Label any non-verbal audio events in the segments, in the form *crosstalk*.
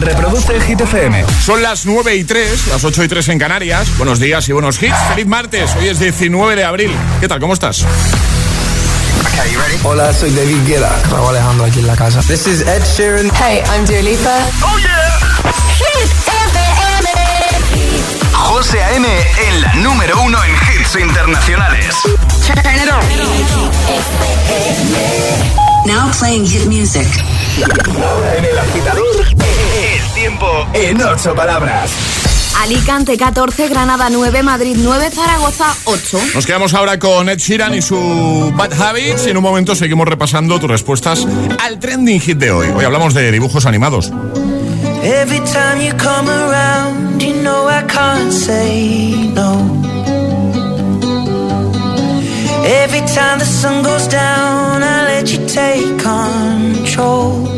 Reproduce Hit FM. Son las 9 y 3, las 8 y 3 en Canarias. Buenos días y buenos hits. Feliz martes. Hoy es 19 de abril. ¿Qué tal? ¿Cómo estás? Hola, soy David Guetta. Raúl Alejandro aquí en la casa. This is Ed Sheeran. Hey, I'm Dua Lipa. Oh yeah. Hit FM. José A.M. en la número uno en hits internacionales. Turn it on. Now playing hit music. En el agitador, el tiempo en ocho palabras. Alicante 14, Granada 9, Madrid 9, Zaragoza 8. Nos quedamos ahora con Ed Sheeran y su Bad Habits y en un momento seguimos repasando tus respuestas al trending hit de hoy. Hoy hablamos de dibujos animados. Every time you come around, you know I can't say no. Every time the sun goes down, I let you take control.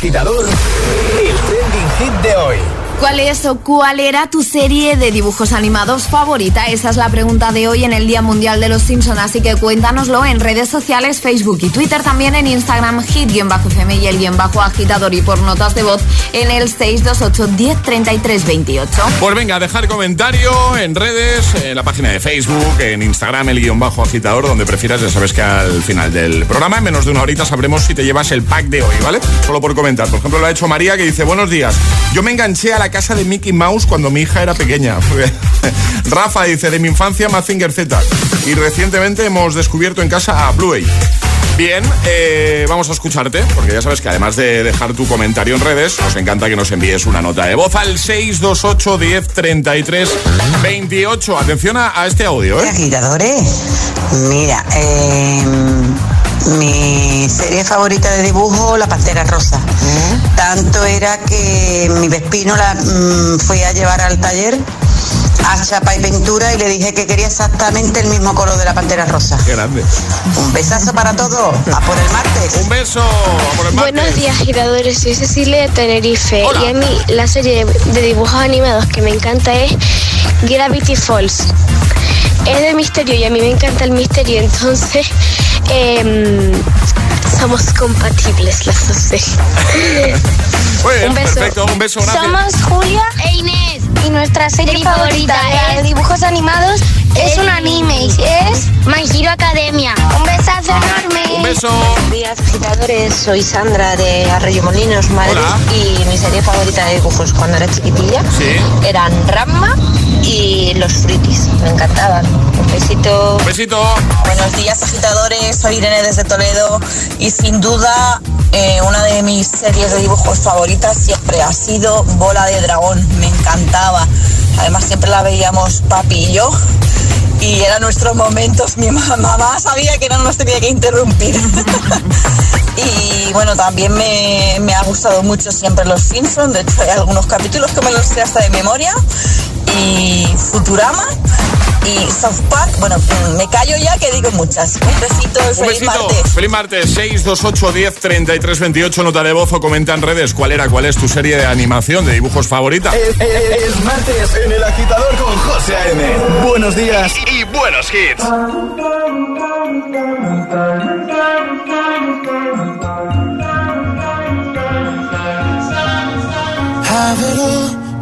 Agitador, el trending hit de hoy. ¿Cuál es o cuál era tu serie de dibujos animados favorita? Esa es la pregunta de hoy en el Día Mundial de los Simpson, así que cuéntanoslo en redes sociales, Facebook y Twitter, también en Instagram, hit-fm y el guion bajo agitador y por notas de voz en el 628-103328. Pues venga, dejar comentario en redes, en la página de Facebook, en Instagram, el guion bajo agitador, donde prefieras. Ya sabes que al final del programa, en menos de una horita, sabremos si te llevas el pack de hoy, ¿vale? Solo por comentar. Por ejemplo, lo ha hecho María que dice: Buenos días. Yo me enganché a la casa de Mickey Mouse cuando mi hija era pequeña. *laughs* Rafa dice: De mi infancia, Mazinger Z. Y recientemente hemos descubierto en casa a Bluey. Bien, eh, vamos a escucharte, porque ya sabes que además de dejar tu comentario en redes, nos encanta que nos envíes una nota de voz al 628 10 33 28. Atención a, este audio, ¿eh? Agitadores, mira, eh, mi serie favorita de dibujo, La Pantera Rosa. Tanto era que mi vecino la mm, fue a llevar al taller a chapa y pintura y le dije que quería exactamente el mismo color de la pantera rosa. Qué grande. Un besazo para todos. A por el martes. Un beso. A por el martes. Buenos días, giradores. Soy Cecilia de Tenerife. Hola. Y a mí la serie de dibujos animados que me encanta es Gravity Falls. Es de misterio y a mí me encanta el misterio, entonces em, somos compatibles las dos series. *laughs* Muy bien, Un beso. perfecto. Un beso, gracias. Somos Julia e Inés y nuestra serie Mi favorita favorita de dibujos animados es un anime y es My Hero Academia. Un besazo enorme. Un beso. Buenos días, agitadores. Soy Sandra de Arroyomolinos, Madrid. Hola. Y mi serie favorita de dibujos cuando era chiquitilla Sí. eran Ramma y los Fruitis. Me encantaban. Un besito. Un besito. Buenos días agitadores, soy Irene desde Toledo y sin duda eh, una de mis series de dibujos favoritas siempre ha sido Bola de Dragón, me encantaba. Además siempre la veíamos papi y yo y eran nuestros momentos, mi ma- *laughs* mamá sabía que no nos tenía que interrumpir. *laughs* y bueno, también me, me ha gustado mucho siempre Los Simpsons, de hecho hay algunos capítulos que me los sé hasta de memoria y Futurama. Y South Park, bueno, mm, me callo ya que digo muchas. Un besito Un feliz besito. martes. Feliz martes. 628 10 33 28. Nota de voz o comenta en redes cuál era, cuál es tu serie de animación, de dibujos favorita. Es, es- es martes en el agitador con José A.M. Buenos días y buenos hits. Have it all,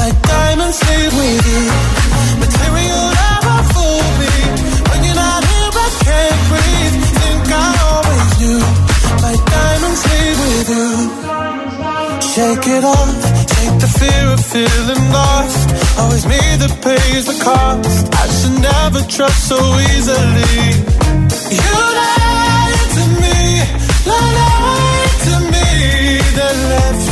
My diamonds leave with you. Material never fool me. When you're not here, I can't breathe. Think I always knew. My diamonds leave with you. Shake it off. Take the fear of feeling lost. Always me that pays the cost. I should never trust so easily. You lied to me, lied to me. Then left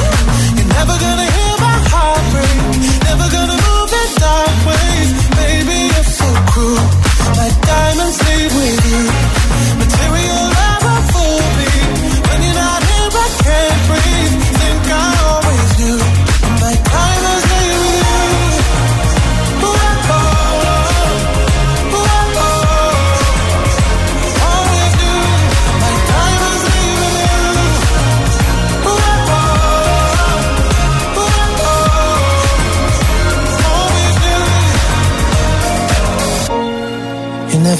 So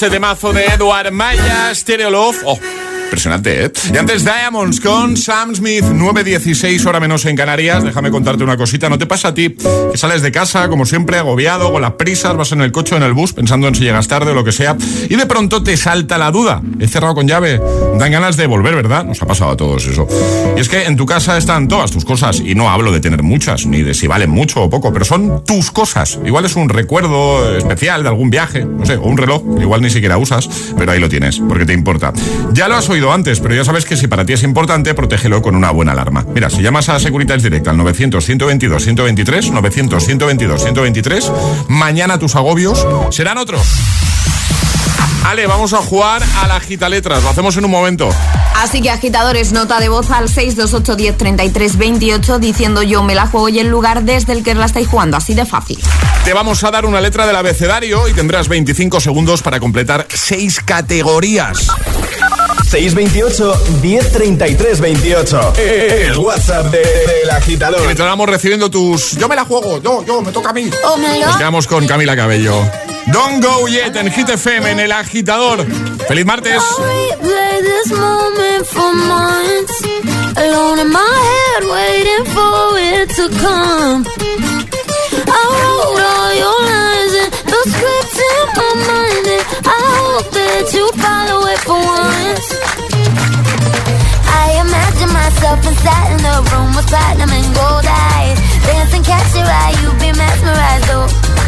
Este temazo de Edward Maya, Stereo Love. Oh, impresionante, ¿eh? Y antes Diamonds con Sam Smith, 9.16 hora menos en Canarias. Déjame contarte una cosita. ¿No te pasa a ti que sales de casa, como siempre, agobiado, con las prisas, vas en el coche o en el bus, pensando en si llegas tarde o lo que sea, y de pronto te salta la duda? He cerrado con llave. Dan ganas de volver, ¿verdad? Nos ha pasado a todos eso. Y es que en tu casa están todas tus cosas, y no hablo de tener muchas, ni de si valen mucho o poco, pero son tus cosas. Igual es un recuerdo especial de algún viaje, no sé, o un reloj, igual ni siquiera usas, pero ahí lo tienes, porque te importa. Ya lo has oído antes, pero ya sabes que si para ti es importante, protégelo con una buena alarma. Mira, si llamas a Securitas Direct al 900-122-123, 900-122-123, mañana tus agobios serán otros. Ale, vamos a jugar a la gita letras. Lo hacemos en un momento. Así que agitadores, nota de voz al 628 10 28 diciendo yo me la juego y el lugar desde el que la estáis jugando. Así de fácil. Te vamos a dar una letra del abecedario y tendrás 25 segundos para completar 6 categorías. 628 1033 28. El WhatsApp del de, agitador. Mientras vamos recibiendo tus. Yo me la juego, yo, yo, me toca a mí. Oh, Nos quedamos con Camila Cabello. Don't go yet en Hit FM en el agitador. ¡Feliz martes! I imagine myself inside in the room with platinum and gold eyes, dancing, catch your be mesmerized.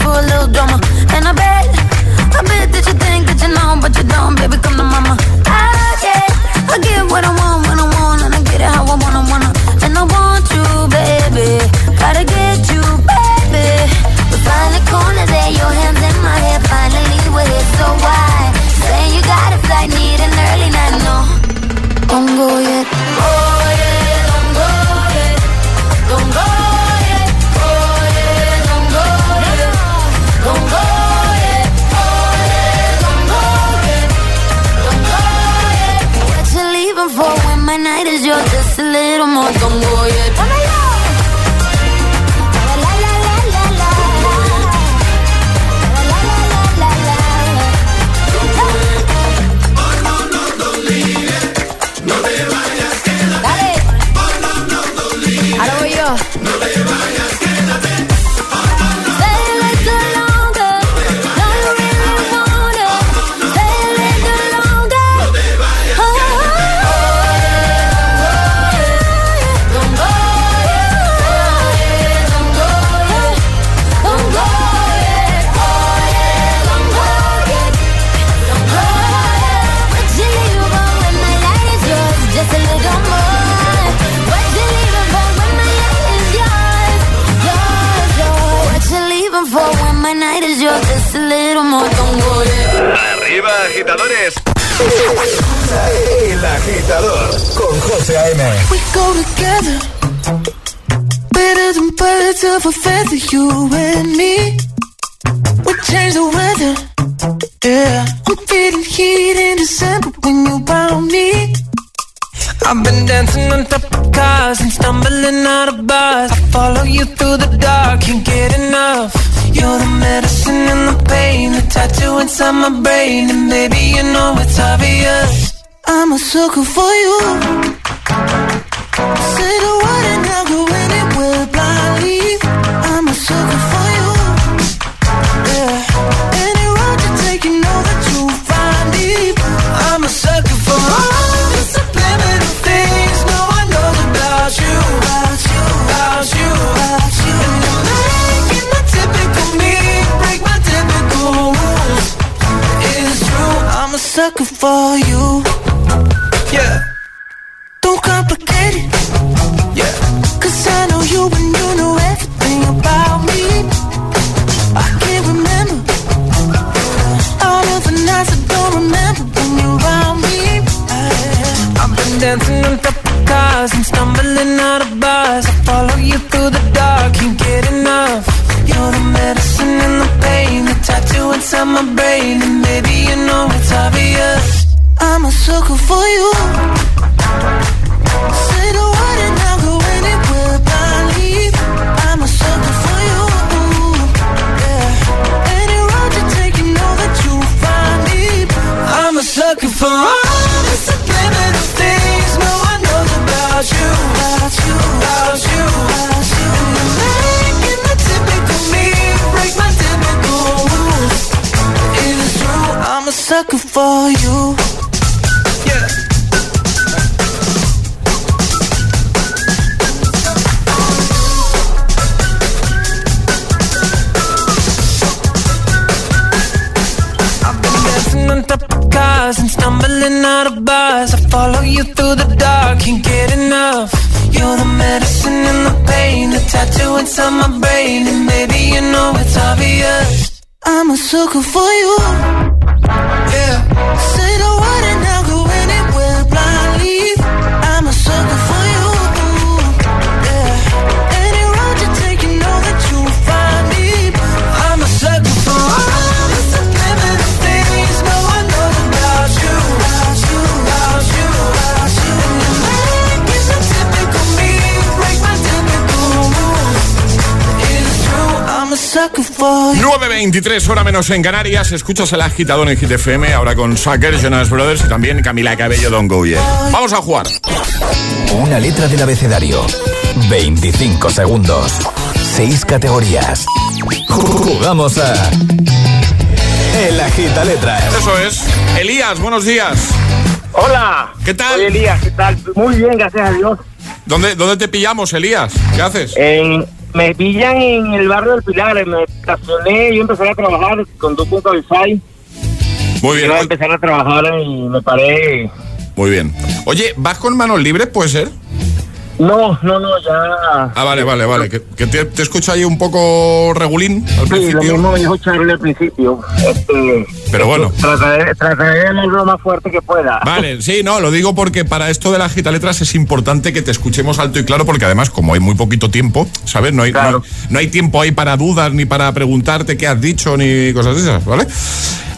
for a little drama. And I bet, I bet that you think that you know, but you don't, baby. Come to mama. Ah, I get, I get what I want when I want, and I get it how I wanna, wanna. And I want you, baby. Gotta get you, baby. We find the corner there, your hands in my hair. Finally, we're here, so why? Saying you gotta fly, need an early night, no. Don't go yet. 9.23 hora menos en Canarias. Escuchas el agitador en Hit FM, ahora con Sucker, Jonas Brothers y también Camila Cabello, Don Go Yeah. Vamos a jugar. Una letra del abecedario. 25 segundos. 6 categorías. Jugamos a. El agita letras. Eso es. Elías, buenos días. Hola. ¿Qué tal? Soy Elías, ¿qué tal? Muy bien, gracias a Dios. ¿Dónde, ¿Dónde te pillamos, Elías? ¿Qué haces? En- me pillan en el barrio del Pilar, me estacioné y empecé a trabajar, conduzco un Cabify. Muy bien. Iba a empezar a trabajar y me paré. Muy bien. Oye, ¿vas con manos libres, puede ser? No, no, no, ya. Ah, vale, vale, vale. Que, que te, te escucho ahí un poco regulín al Sí, lo principio. mismo me dijo Charlie al principio. Este, Pero bueno. trataré, trataré de lo más fuerte que pueda. Vale, sí, no, lo digo porque para esto de la gita letras es importante que te escuchemos alto y claro, porque además, como hay muy poquito tiempo, ¿sabes? No hay, no, hay- no hay tiempo ahí para dudas, ni para preguntarte qué has dicho, ni cosas de esas, ¿vale?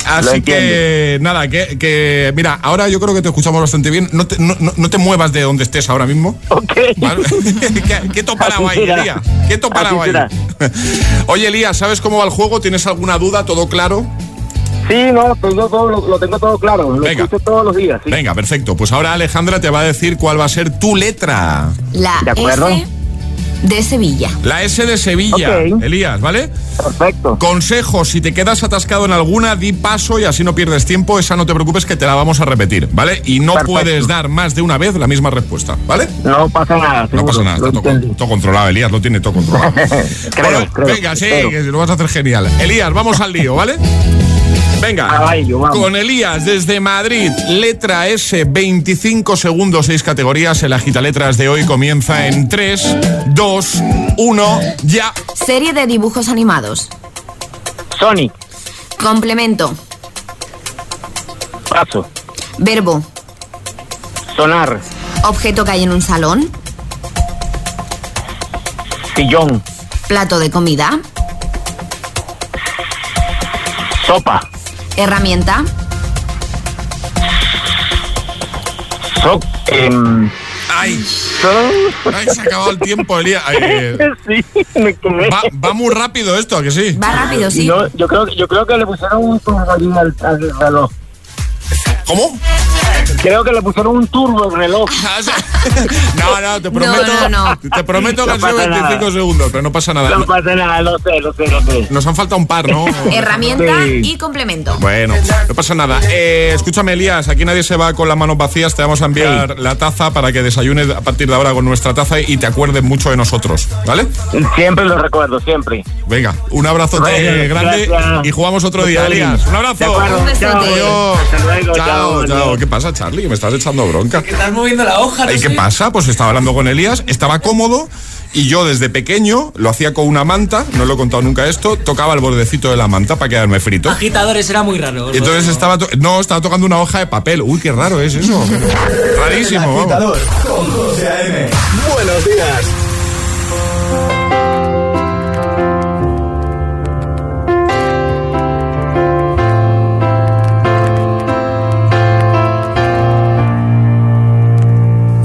Así que, nada, que, que, mira, ahora yo creo que te escuchamos bastante bien. No te, no, no- no te muevas de donde estés ahora mismo. Ok. *laughs* *laughs* ¿Qué, qué toparao ahí. Elías? ¿Qué toparao ahí? *laughs* Oye, Elías, ¿sabes cómo va el juego? ¿Tienes alguna duda? ¿Todo claro? Sí, no, tengo todo, lo, lo tengo todo claro. Lo Venga. escucho todos los días. sí. Venga, perfecto. Pues ahora Alejandra te va a decir cuál va a ser tu letra. La De acuerdo. S de Sevilla. La S de Sevilla. Elías, ¿vale? Perfecto. Consejo, si te quedas atascado en alguna, di paso y así no pierdes tiempo. Esa no te preocupes que te la vamos a repetir, ¿vale? Y no Perfecto. puedes dar más de una vez la misma respuesta, ¿vale? No pasa nada. No seguro, pasa nada, está todo, controlado, Elías, lo tiene todo controlado. *laughs* Creo, Bueno, creo, venga, sí, que lo vas a hacer genial. Elías, vamos al lío, ¿vale? Venga, ello, con Elías desde Madrid, letra S, 25 segundos, 6 categorías. El agita letras de hoy comienza en 3, 2, 1, ya. Serie de dibujos animados. Sonic. Complemento. Paso. Verbo. Sonar. Objeto que hay en un salón. Sillón. Plato de comida. Sopa. Herramienta. So, em, ¡Ay! ¡Ay, se ha acabado el tiempo, Elías! Eh, sí, me quemé. va, va muy rápido esto, ¿a que sí? Va rápido, sí. No, yo creo, yo creo que le pusieron un al, al reloj. ¿Cómo? Creo que le pusieron un turbo al reloj. *laughs* No, no, te prometo, no, no. Te prometo que No han sido pasa 25 nada. segundos, pero no pasa nada. No pasa nada, lo sé, lo sé, lo sé. Nos han faltado un par, ¿no? Herramienta Sí. y complemento. Bueno, no pasa nada. Eh, escúchame, Elías, aquí nadie se va con las manos vacías. Te vamos a enviar la taza para que desayunes a partir de ahora con nuestra taza y te acuerdes mucho de nosotros, ¿vale? Siempre lo recuerdo, siempre. Venga, un abrazo Bueno, grande gracias. y jugamos otro día. Elías. Un abrazo. acuerdo, Un besote. chao. Adiós. Hasta luego, chao, chao, chao. ¿Qué pasa, Charlie? Me estás echando bronca. Estás moviendo la hoja, no ¿Y qué sé. pasa? Pues estaba hablando con Elías, estaba cómodo y yo desde pequeño lo hacía con una manta, no lo he contado nunca esto, tocaba el bordecito de la manta para quedarme frito. Agitadores era muy raro. Y entonces estaba, to- no, estaba tocando una hoja de papel. Uy, qué raro es eso. *laughs* Rarísimo, El agitador con José A.M. Buenos días.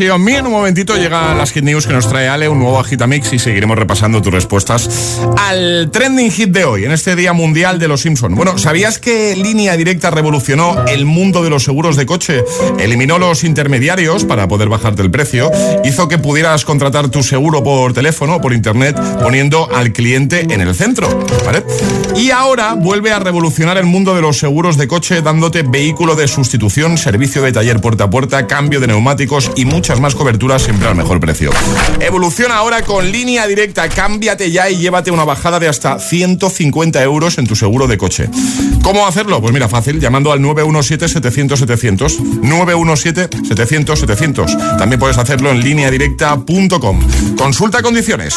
Easy on. En un momentito llega las Hit News que nos trae Ale, un nuevo Agitamix y seguiremos repasando tus respuestas al trending hit de hoy, en este Día Mundial de los Simpsons. Bueno, ¿sabías que Línea Directa revolucionó el mundo de los seguros de coche? Eliminó los intermediarios para poder bajarte el precio, hizo que pudieras contratar tu seguro por teléfono o por internet poniendo al cliente en el centro, ¿vale? Y ahora vuelve a revolucionar el mundo de los seguros de coche dándote vehículo de sustitución, servicio de taller puerta a puerta, cambio de neumáticos y más coberturas siempre al mejor precio. Evoluciona ahora con línea directa. Cámbiate ya y llévate una bajada de hasta 150 euros en tu seguro de coche. ¿Cómo hacerlo? Pues mira, fácil, llamando al 917-700-700. 917-700-700. También puedes hacerlo en lineadirecta.com. Consulta condiciones.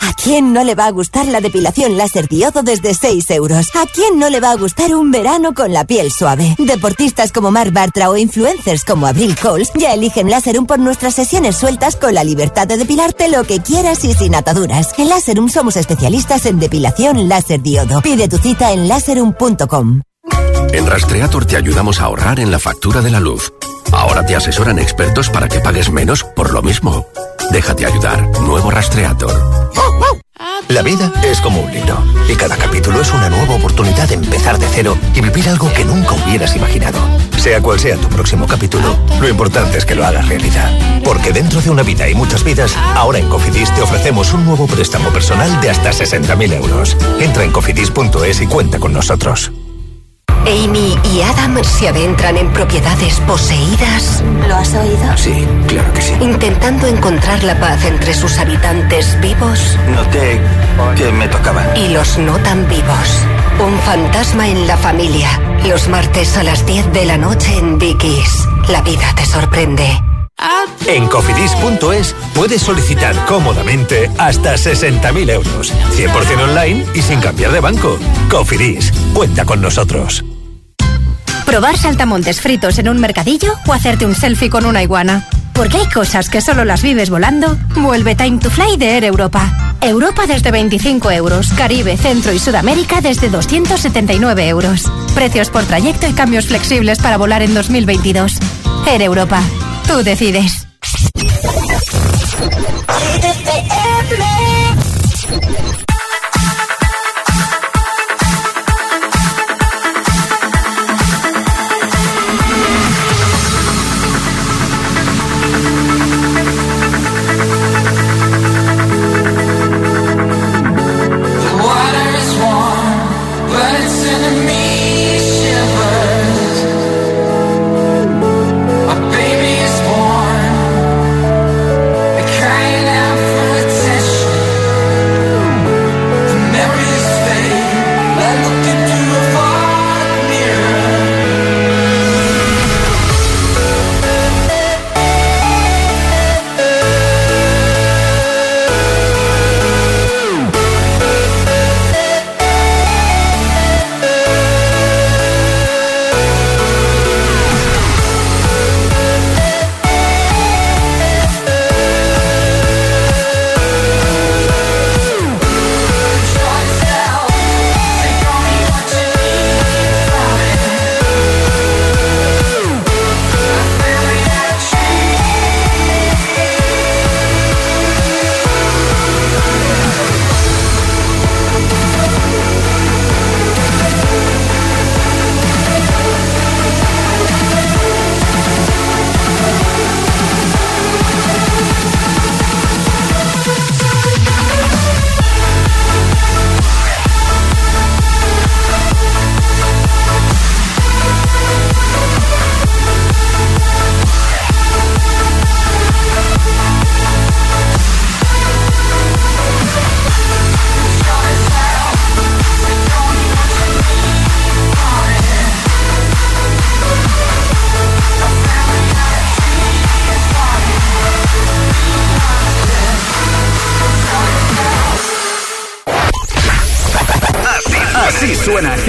¿A quién no le va a gustar la depilación láser diodo desde 6 euros? ¿A quién no le va a gustar un verano con la piel suave? Deportistas como Mark Bartra o influencers como Abril Coles ya eligen Láserum por nuestras sesiones sueltas con la libertad de depilarte lo que quieras y sin ataduras. En Láserum somos especialistas en depilación láser diodo. Pide tu cita en láserum.com. En Rastreator te ayudamos a ahorrar en la factura de la luz. Ahora te asesoran expertos para que pagues menos por lo mismo. Déjate ayudar. Nuevo Rastreator. La vida es como un libro y cada capítulo es una nueva oportunidad de empezar de cero y vivir algo que nunca hubieras imaginado. Sea cual sea tu próximo capítulo, lo importante es que lo hagas realidad. Porque dentro de una vida y muchas vidas, ahora en Cofidis te ofrecemos un nuevo préstamo personal de hasta 60.000 euros. Entra en cofidis.es y cuenta con nosotros. Amy y Adam se adentran en propiedades poseídas. ¿Lo has oído? Sí, claro que sí. Intentando encontrar la paz entre sus habitantes vivos. Noté que me tocaba. Y los no tan vivos. Un fantasma en la familia. Los martes a las 10 de la noche en Dickies. La vida te sorprende. En cofidis.es puedes solicitar cómodamente hasta 60.000 euros. 100% online y sin cambiar de banco. Cofidis, cuenta con nosotros. Probar saltamontes fritos en un mercadillo o hacerte un selfie con una iguana. Porque hay cosas que solo las vives volando. Vuelve Time to Fly de Air Europa. Europa desde 25 euros. Caribe, Centro y Sudamérica desde 279 euros. Precios por trayecto y cambios flexibles para volar en 2022. Air Europa. Tú decides.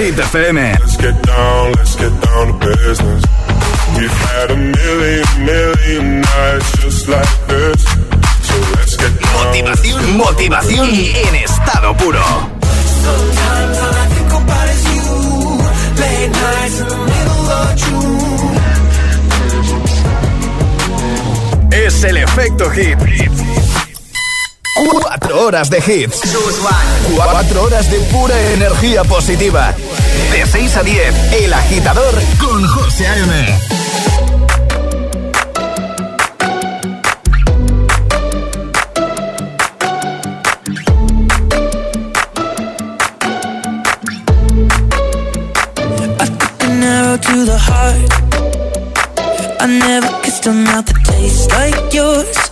Hit FM. Let's get down, let's get down to business. We've had a million, million nights just like this. So let's get down. Motivación, motivación en estado puro. Sometimes all I think about is you. Late nights in the middle of June. Es el efecto hit. Cuatro horas de hits. Cuatro horas de pura energía positiva. De 6 a 10, El Agitador con José A.M. To the heart, I never kissed a mouth that tastes like yours.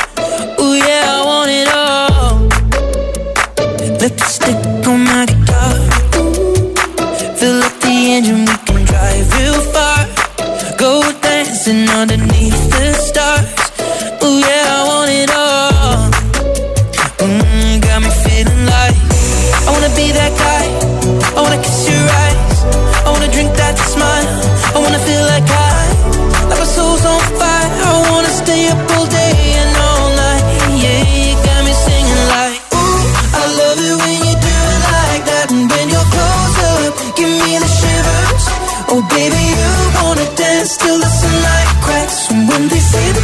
Baby, you wanna dance till the sunlight cracks? And when they say the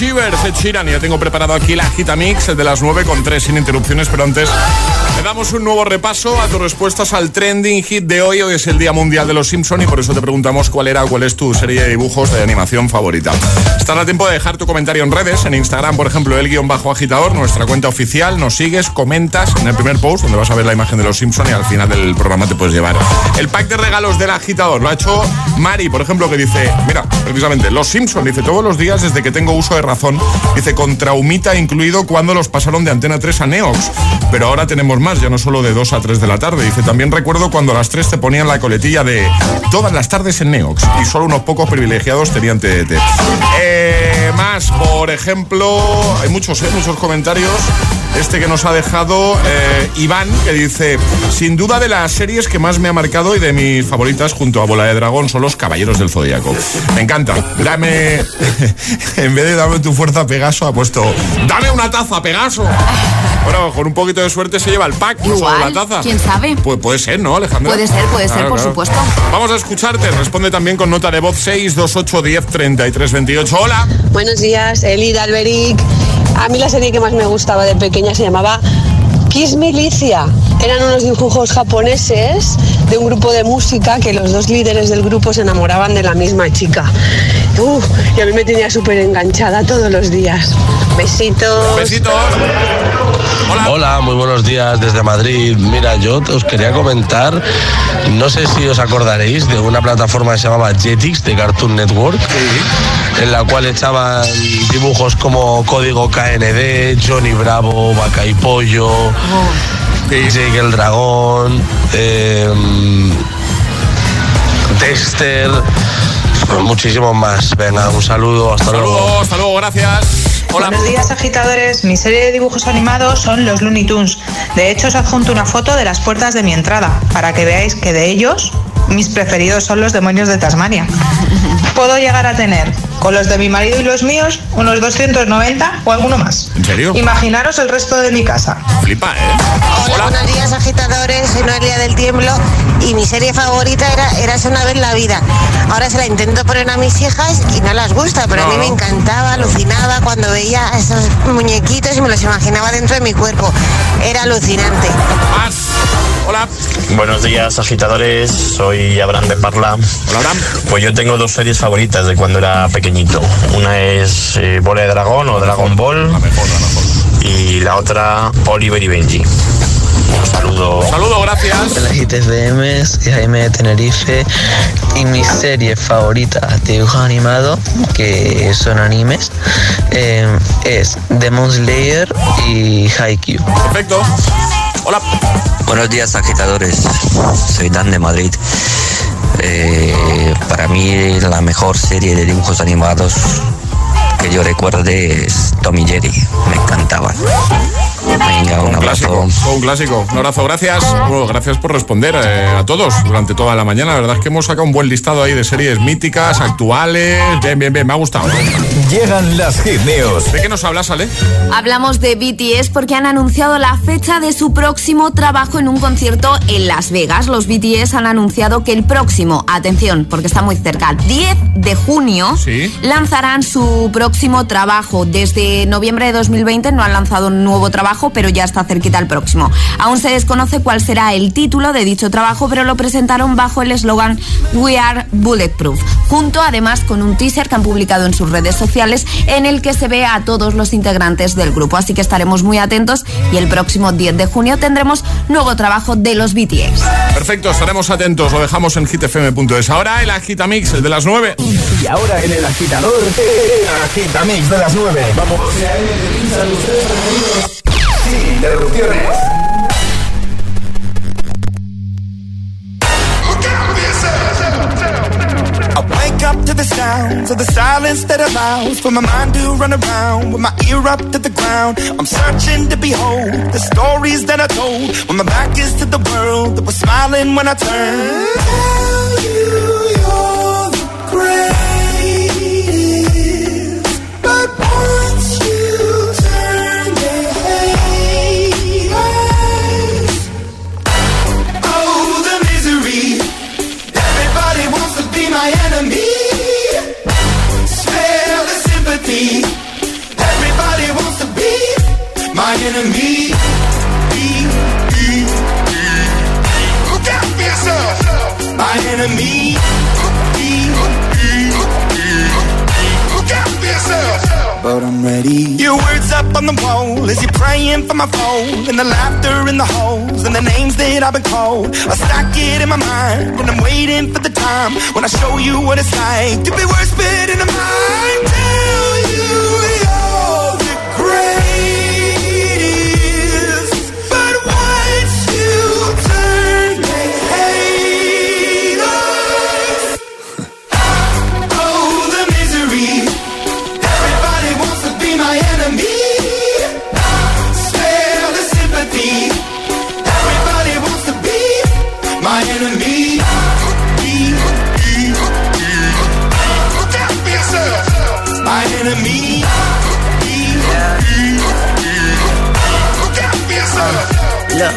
Shivers de Chiran. Ya tengo preparado aquí la Gita Mix, el de las 9 con 3 sin interrupciones, pero antes le damos un nuevo repaso a tus respuestas al trending hit de hoy. Hoy es el Día Mundial de los Simpson y por eso te preguntamos cuál era o cuál es tu serie de dibujos de animación favorita. Estás a tiempo de dejar tu comentario en redes, en Instagram, por ejemplo, el guion bajo agitador, nuestra cuenta oficial. Nos sigues, comentas en el primer post, donde vas a ver la imagen de los Simpson y al final del programa te puedes llevar el pack de regalos del agitador. Lo ha hecho Mari, por ejemplo, que dice, mira, precisamente, Los Simpson, dice, todos los días desde que tengo uso de razón, dice, con traumita incluido cuando los pasaron de Antena 3 a Neox. Pero ahora tenemos más, ya no solo de 2 a 3 de la tarde. Dice, también recuerdo cuando a las 3 te ponían la coletilla de todas las tardes en Neox y solo unos pocos privilegiados tenían TDT. Eh, más, por ejemplo, hay muchos, eh, muchos comentarios. Este que nos ha dejado eh, Iván, que dice, sin duda de las series que más me ha marcado y de mis favoritas junto a Bola de Dragón son los Caballeros del Zodíaco. Me encanta. Dame, *laughs* en vez de dame tu fuerza Pegaso, ha puesto, dame una taza Pegaso. Bueno, con un poquito de suerte se lleva el pack, no solo la taza. ¿Quién sabe? Pues puede ser, ¿no, Alejandra? Puede ser, puede ser, Claro, por claro. supuesto. Vamos a escucharte. Responde también con nota de voz 628 10 33 28. Hola. Buenos días, Eli de Alberic. A mí la serie que más me gustaba de pequeña se llamaba Kiss Milicia. Eran unos dibujos japoneses de un grupo de música que los dos líderes del grupo se enamoraban de la misma chica. Uf, y a mí me tenía súper enganchada todos los días. Besitos. Besitos. Hola. muy buenos días desde Madrid. Mira, yo os quería comentar, no sé si os acordaréis de una plataforma que se llamaba Jetix de Cartoon Network, en la cual echaban dibujos como Código KND, Johnny Bravo, Vaca y Pollo, Jake el Dragón, em, Dexter, muchísimos más. Venga, un saludo, hasta luego. Saludos, hasta luego, gracias. Hola. Buenos días, agitadores. Mi serie de dibujos animados son los Looney Tunes. De hecho, os adjunto una foto de las puertas de mi entrada para que veáis que de ellos mis preferidos son los demonios de Tasmania. *laughs* Puedo llegar a tener, con los de mi marido y los míos, unos 290 o alguno más. ¿En serio? Imaginaros el resto de mi casa. Flipa, ¿eh? Hola, buenos días agitadores, soy Noelia del Tiemblo y mi serie favorita era Eras una vez la vida. Ahora se la intento poner a mis hijas y no las gusta, pero a mí me encantaba, alucinaba cuando veía a esos muñequitos y me los imaginaba dentro de mi cuerpo. Era alucinante. Hola. Buenos días, agitadores. Soy Abraham de Parla. Hola, Abraham. Pues yo tengo dos series favoritas de cuando era pequeñito. Una es eh, Bola de Dragón o Dragon Ball. Y la otra, Oliver y Benji. Un saludo. Saludo, gracias. Hola, GTFM, soy Jaime de Tenerife y mi serie favorita de dibujo animado, que son animes, eh, es Demon Slayer y Haikyuu. Perfecto. Hola. Buenos días agitadores, soy Dan de Madrid. Eh, para mí la mejor serie de dibujos animados que yo recuerde es Tom y Jerry, me encantaban. Venga, un Clásico, abrazo. fue un clásico. Un abrazo, gracias. Bueno, gracias por responder eh, a todos durante toda la mañana. La verdad es que hemos sacado un buen listado ahí de series míticas, actuales. Bien, bien, bien, me ha gustado. Llegan las hit news. ¿De qué nos hablas, Ale? Hablamos de BTS porque han anunciado la fecha de su próximo trabajo en un concierto en Las Vegas. Los BTS han anunciado que el próximo, atención, porque está muy cerca, 10 de junio, lanzarán su próximo trabajo. Desde noviembre de 2020 no han lanzado un nuevo trabajo, pero ya está cerquita el próximo. Aún se desconoce cuál será el título de dicho trabajo, pero lo presentaron bajo el eslogan We Are Bulletproof, junto además con un teaser que han publicado en sus redes sociales en el que se ve a todos los integrantes del grupo. Así que estaremos muy atentos y el próximo 10 de junio tendremos nuevo trabajo de los BTS. Perfecto, estaremos atentos, lo dejamos en hitfm.es. Ahora el Agitamix, el de las 9. Y ahora en el agitador, el Agitamix de las 9. Vamos. Sin interrupciones. Wake up to the sounds of the silence that allows for my mind to run around with my ear up to the ground. I'm searching to behold the stories that I told when my back is to the world that was smiling when I turned. Enemy. Look out for yourself. My enemy. Look out for yourself. But I'm ready. Your words up on the wall as you're praying for my phone. And the laughter in the holes and the names that I've been called. I stack it in my mind and I'm waiting for the time when I show you what it's like to be worse fit in a mind. My enemy. Look out for yourself. My enemy. Look out for yourself. Look,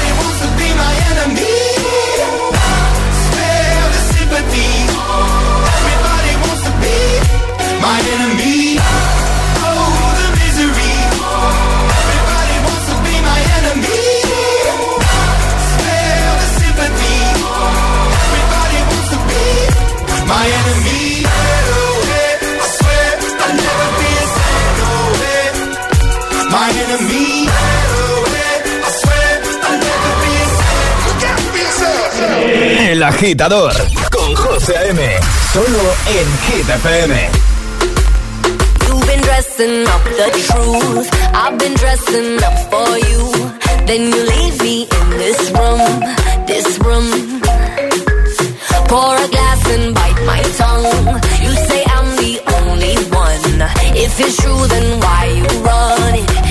agitador con José A.M. Solo en Hit FM. You've been dressing up the truth. I've been dressing up for you. Then you leave me in this room, this room. Pour a glass and bite my tongue. You say I'm the only one. If it's true, then why you run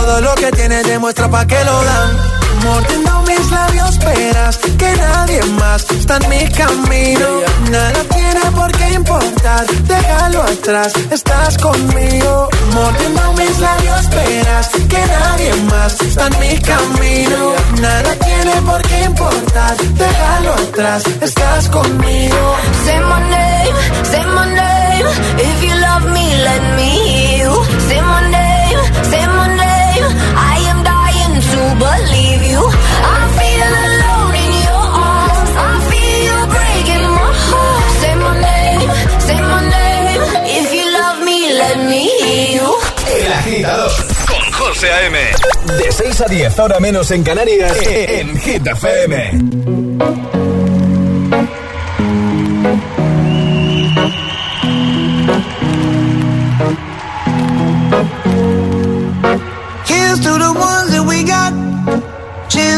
Todo lo que tienes demuestra pa' que lo dan. Mordiendo mis labios, verás que nadie más está en mi camino. Nada tiene por qué importar, déjalo atrás, estás conmigo. Mordiendo mis labios, verás que nadie más está en mi camino. Nada tiene por qué importar, déjalo atrás, estás conmigo. Say my name, say my name. If you love me, let me hear you. Say my name, say my name. Believe you. I feel alone in your arms. I feel you breaking my heart. Say my name, say my name. If you love me, let me hear you. El agitador con José A.M. De 6 a 10, ahora menos en Canarias, en Hit FM.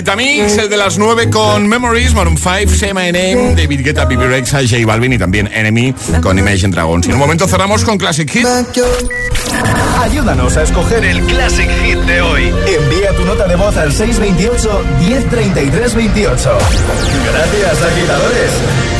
Agitamix, el de las 9 con Memories, Maroon 5, Say My Name, David Guetta, Bibi Rexa, J Balvin y también Enemy con Imagine Dragons. Y en un momento cerramos con Classic Hit. Ayúdanos a escoger el Classic Hit de hoy. Envía tu nota de voz al 628 1033 28. Gracias, agitadores.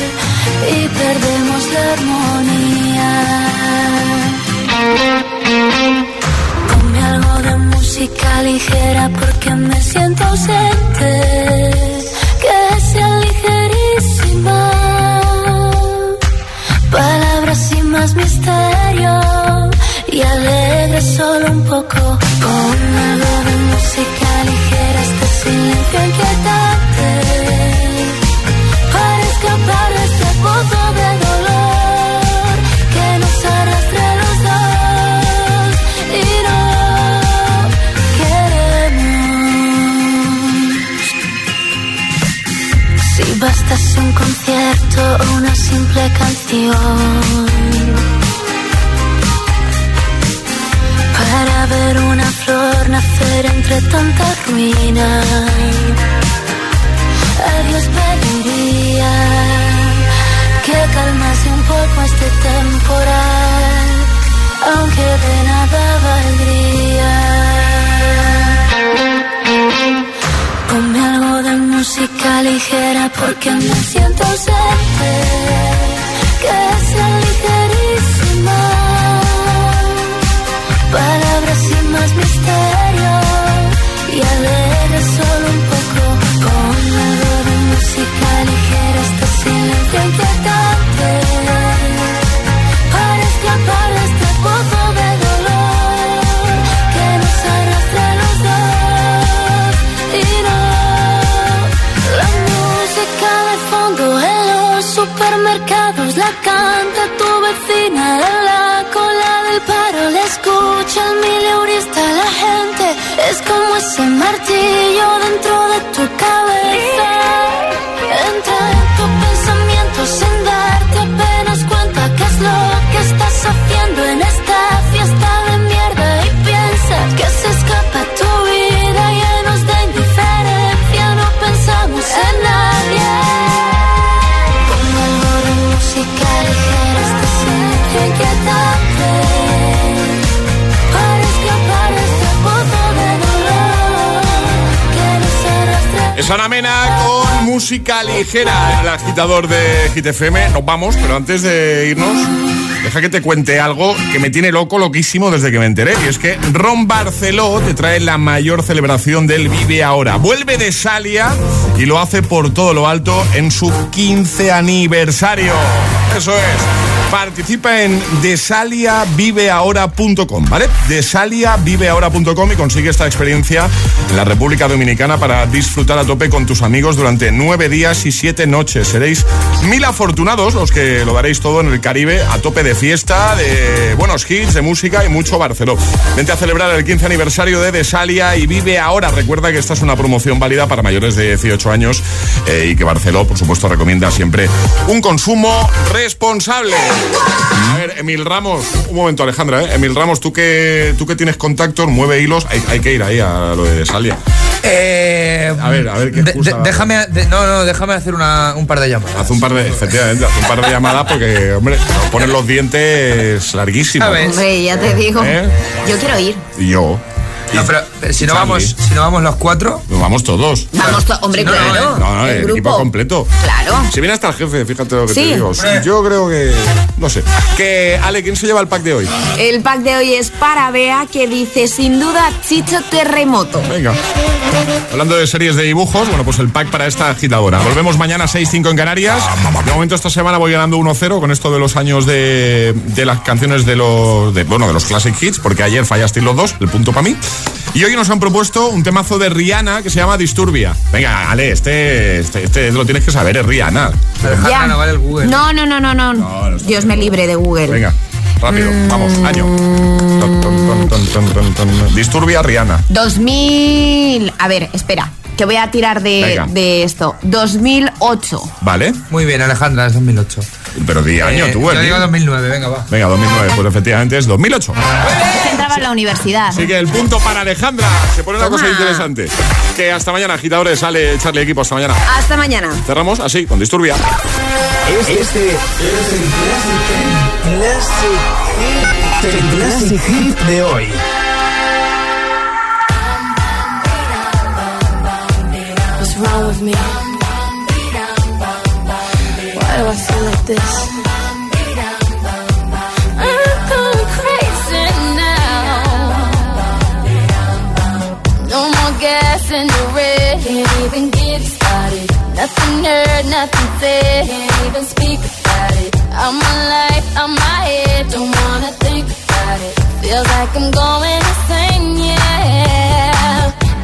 y perdemos la armonía. Ponme algo de música ligera porque me siento ausente. Que sea ligerísima. Palabras sin más misterio y alegre solo un poco. Ponme algo de música ligera, este silencio inquietante. Bastase un concierto o una simple canción para ver una flor nacer entre tanta ruina. A Dios pediría que calmase un poco este temporal, porque me siento ausente, ese arrastra. Es Ana Mena con música ligera en el agitador de Hit FM. Nos vamos, pero antes de irnos, deja que te cuente algo que me tiene loco, loquísimo desde que me enteré. Y es que Ron Barceló te trae la mayor celebración del Vive Ahora. Vuelve de Salia y lo hace por todo lo alto en su 15 aniversario. Eso es. Participa en desaliaviveahora.com, ¿vale? Desaliaviveahora.com y consigue esta experiencia en la República Dominicana para disfrutar a tope con tus amigos durante nueve días y siete noches. Seréis mil afortunados los que lo daréis todo en el Caribe a tope de fiesta, de buenos hits, de música y mucho Barceló. Vente a celebrar el 15 aniversario de Desalia y vive ahora. Recuerda que esta es una promoción válida para mayores de 18 años eh, y que Barceló, por supuesto, recomienda siempre un consumo responsable. A ver, Emil Ramos, un momento, Alejandra, ¿eh? Emil Ramos, tú que, tú que tienes contactos, mueve hilos, hay, hay que ir ahí a lo de Desalia. Eh, A ver, a ver qué de- déjame, de- no, no, déjame hacer una- un par de llamadas. Haz un par de, efectivamente, haz un par de llamadas porque, hombre, nos ponen los dientes larguísimos. A ver. Hombre, ya te digo. ¿Eh? Yo quiero ir. Y yo. No, pero eh, si no, vamos, si no vamos los cuatro. Pues vamos todos. Vamos, to- hombre, No, no, claro. No, no, el el grupo. equipo completo. Claro. Si viene hasta el jefe, fíjate lo que Sí. te digo. Yo creo que. No sé. Que, Ale, ¿quién se lleva el pack de hoy? El pack de hoy es para Bea que dice sin duda Chicho Terremoto. Venga. Hablando de series de dibujos, bueno, pues el pack para esta agitadora. Volvemos mañana 6-5 en Canarias. De momento esta semana voy ganando 1-0 con esto de los años de, de las canciones de los, de, bueno, de los classic hits, porque ayer fallasteis los dos, el punto para mí. Y hoy nos han propuesto un temazo de Rihanna que se llama Disturbia. Venga, Ale, este, este, este lo tienes que saber, es Rihanna. Ya. no vale el Google. No, no, no, no, no. no está Dios me libre de Google. Venga, rápido, vamos, año. Mm. Ton, ton, ton, ton, ton, ton, ton. Disturbia Rihanna. 2000. A ver, espera, que voy a tirar de, de esto. 2008. ¿Vale? Muy bien, Alejandra, es 2008. Pero di año Eh, tú, Yo digo mío. 2009, venga, va. Venga, 2009, pues efectivamente es 2008. Es que entraba en la universidad. Así que el punto para Alejandra. Se pone una Toma. cosa interesante. Que hasta mañana, agitadores, sale Charlie Equipo, hasta mañana. Hasta mañana. Cerramos así, con Disturbia. Este es el Classic, el Classic Hit de hoy. Wrong with me? Why do I feel like this? I'm going crazy now. No more gas in the red. Can't even get started. Nothing heard, nothing said. Can't even speak about it. I'm my life, I'm my head. Don't wanna think about it. Feels like I'm going insane, yeah.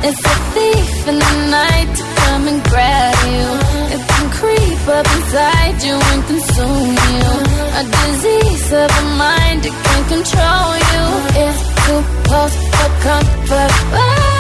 It's a thief in the night to come and grab you. It can creep up inside you and consume you. A disease of the mind, it can control you. It's too close for comfort.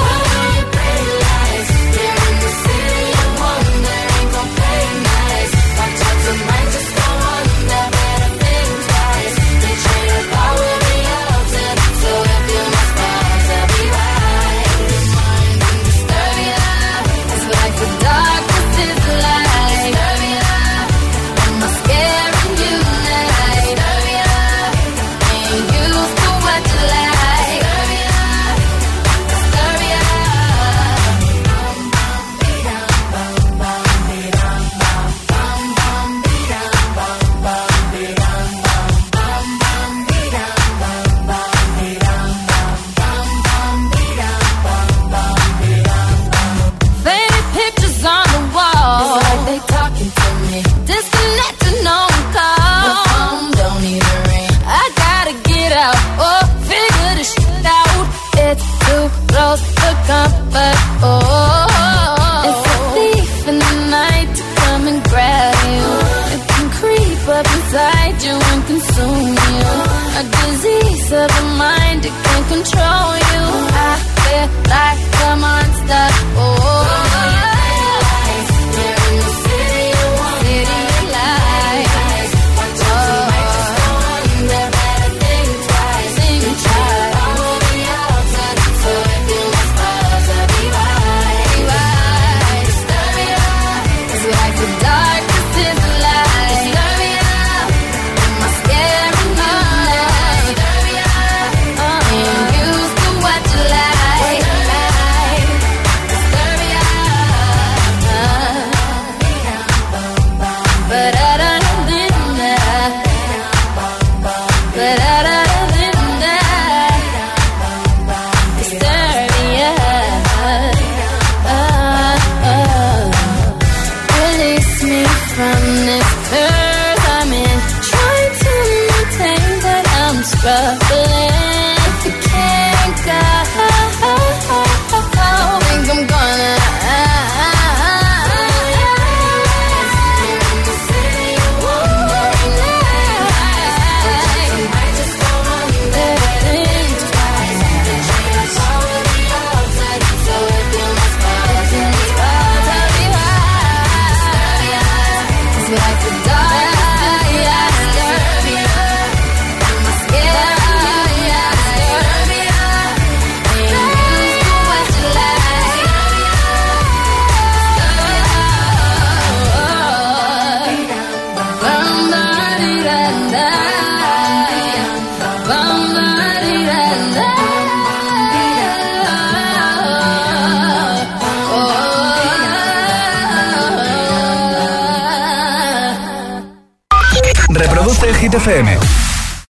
FM.